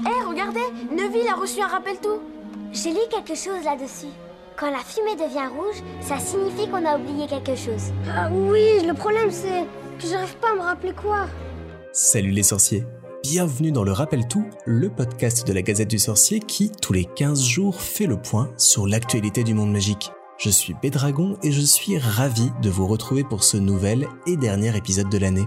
Hé, regardez Neville a reçu un rappel tout J'ai lu quelque chose là-dessus. Quand la fumée devient rouge, ça signifie qu'on a oublié quelque chose. Ah oui, le problème c'est que j'arrive pas à me rappeler quoi. Salut les sorciers Bienvenue dans le Rappel Tout, le podcast de la Gazette du Sorcier qui, tous les 15 jours, fait le point sur l'actualité du monde magique. Je suis Bédragon et je suis ravi de vous retrouver pour ce nouvel et dernier épisode de l'année.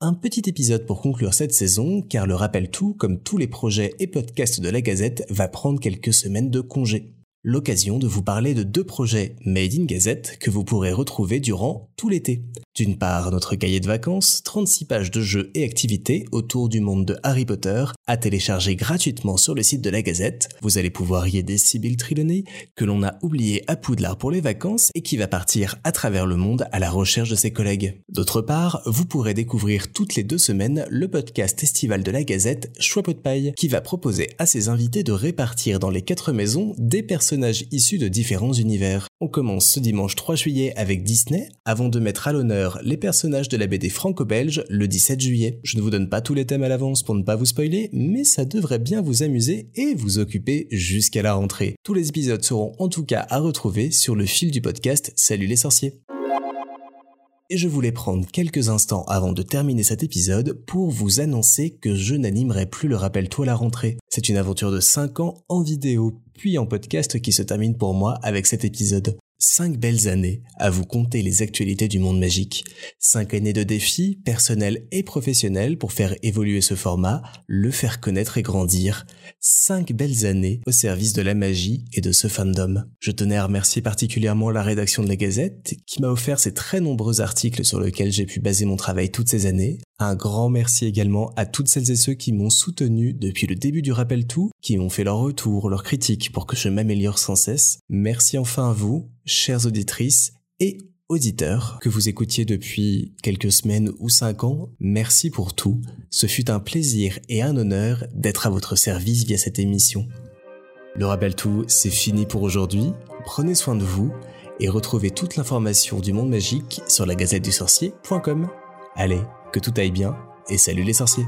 Un petit épisode pour conclure cette saison, car le Rappel Tout, comme tous les projets et podcasts de la Gazette, va prendre quelques semaines de congé l'occasion de vous parler de deux projets Made in Gazette que vous pourrez retrouver durant tout l'été. D'une part, notre cahier de vacances, 36 pages de jeux et activités autour du monde de Harry Potter, à télécharger gratuitement sur le site de la Gazette. Vous allez pouvoir y aider Sibyl Trelawney, que l'on a oublié à Poudlard pour les vacances et qui va partir à travers le monde à la recherche de ses collègues. D'autre part, vous pourrez découvrir toutes les deux semaines le podcast estival de la Gazette Choix de paille, qui va proposer à ses invités de répartir dans les quatre maisons des personnages issus de différents univers. On commence ce dimanche 3 juillet avec Disney, avant de mettre à l'honneur les personnages de la BD franco-belge le 17 juillet. Je ne vous donne pas tous les thèmes à l'avance pour ne pas vous spoiler, mais ça devrait bien vous amuser et vous occuper jusqu'à la rentrée. Tous les épisodes seront en tout cas à retrouver sur le fil du podcast Salut les sorciers. Et je voulais prendre quelques instants avant de terminer cet épisode pour vous annoncer que je n'animerai plus le rappel toi à la rentrée. C'est une aventure de 5 ans en vidéo, puis en podcast qui se termine pour moi avec cet épisode. Cinq belles années à vous compter les actualités du monde magique. Cinq années de défis, personnels et professionnels pour faire évoluer ce format, le faire connaître et grandir. Cinq belles années au service de la magie et de ce fandom. Je tenais à remercier particulièrement la rédaction de la Gazette qui m'a offert ces très nombreux articles sur lesquels j'ai pu baser mon travail toutes ces années. Un grand merci également à toutes celles et ceux qui m'ont soutenu depuis le début du Rappel Tout, qui m'ont fait leur retour, leurs critiques pour que je m'améliore sans cesse. Merci enfin à vous, chères auditrices et auditeurs, que vous écoutiez depuis quelques semaines ou cinq ans. Merci pour tout. Ce fut un plaisir et un honneur d'être à votre service via cette émission. Le Rappel Tout, c'est fini pour aujourd'hui. Prenez soin de vous et retrouvez toute l'information du monde magique sur la gazette du sorcier.com. Allez, que tout aille bien et salut les sorciers